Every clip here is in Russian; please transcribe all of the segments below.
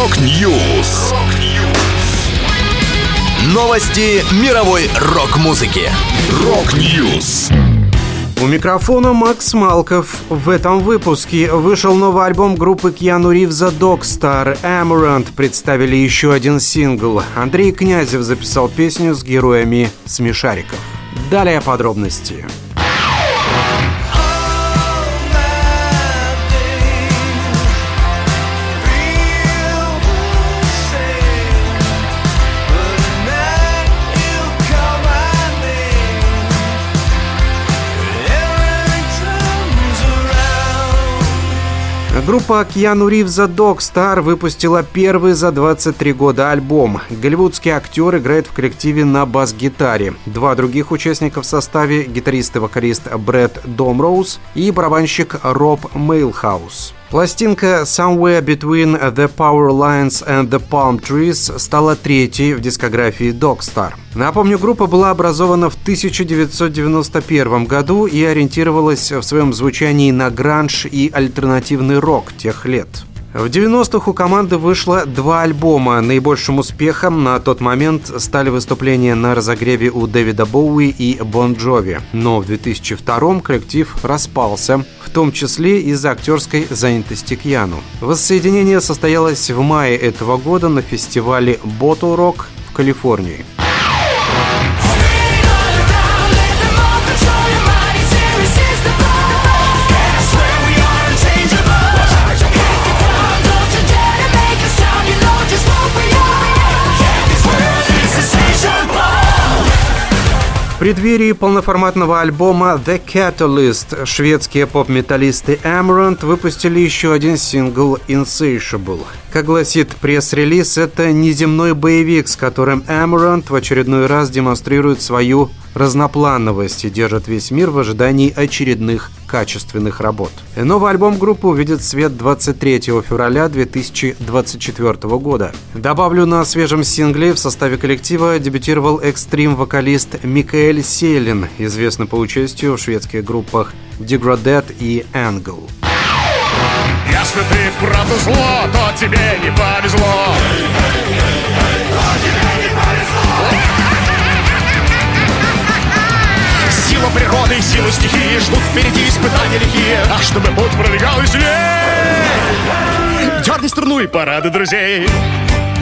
Rock News. Новости мировой рок-музыки. Rock News. У микрофона Макс Малков. В этом выпуске вышел новый альбом группы Кьяну Ривза Dogstar. Amaranthe представили еще один сингл. Андрей Князев записал песню с героями Смешариков. Далее подробности. Подробности. Группа Кьяну Ривза Dog Star выпустила первый за 23 года альбом. Голливудский актер играет в коллективе на бас-гитаре. Два других участника в составе – гитарист и вокалист Брэд Домроуз и барабанщик Роб Мейлхаус. Пластинка «Somewhere Between the Power Lines and the Palm Trees» стала третьей в дискографии Dogstar. Напомню, группа была образована в 1991 году и ориентировалась в своем звучании на гранж и альтернативный рок тех лет. В 90-х у команды вышло два альбома. Наибольшим успехом на тот момент стали выступления на разогреве у Дэвида Боуи и Бон Джови. Но в 2002 коллектив распался, в том числе из-за актерской занятости Кьяну. Воссоединение состоялось в мае этого года на фестивале Bottle Rock в Калифорнии. Преддверии полноформатного альбома The Catalyst шведские поп-металлисты Amaranth выпустили еще один сингл Insatiable. Как гласит пресс-релиз, это неземной боевик, с которым Amaranth в очередной раз демонстрирует свою разноплановость и держит весь мир в ожидании очередных качественных работ. Новый альбом группы увидит свет 23 февраля 2024 года. Добавлю, на свежем сингле в составе коллектива дебютировал экстрим-вокалист Микаэль Селин, известный по участию в шведских группах Degraded и Angle. Если ты вправду зло, то тебе не повезло. Сила природы и сила стихии Ждут впереди испытания лихие Ах, чтобы путь пролегал веселее Дерни струну и парады друзей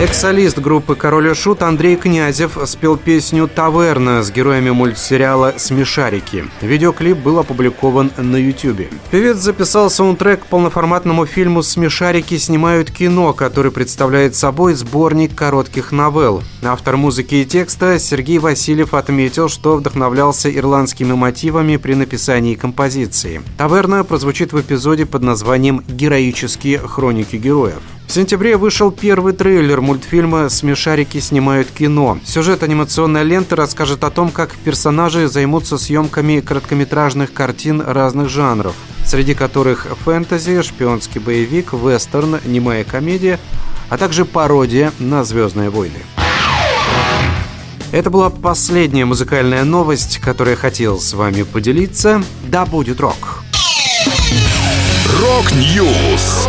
Экс-солист группы «Король и Шут» Андрей Князев спел песню «Таверна» с героями мультсериала «Смешарики». Видеоклип был опубликован на YouTube. Певец записал саундтрек к полноформатному фильму «Смешарики снимают кино», который представляет собой сборник коротких новелл. Автор музыки и текста Сергей Васильев отметил, что вдохновлялся ирландскими мотивами при написании композиции. «Таверна» прозвучит в эпизоде под названием «Героические хроники героев». В сентябре вышел первый трейлер мультфильма «Смешарики снимают кино». Сюжет анимационной ленты расскажет о том, как персонажи займутся съемками короткометражных картин разных жанров, среди которых фэнтези, шпионский боевик, вестерн, немая комедия, а также пародия на «Звездные войны». Это была последняя музыкальная новость, которую я хотел с вами поделиться. Да будет рок! Rock News!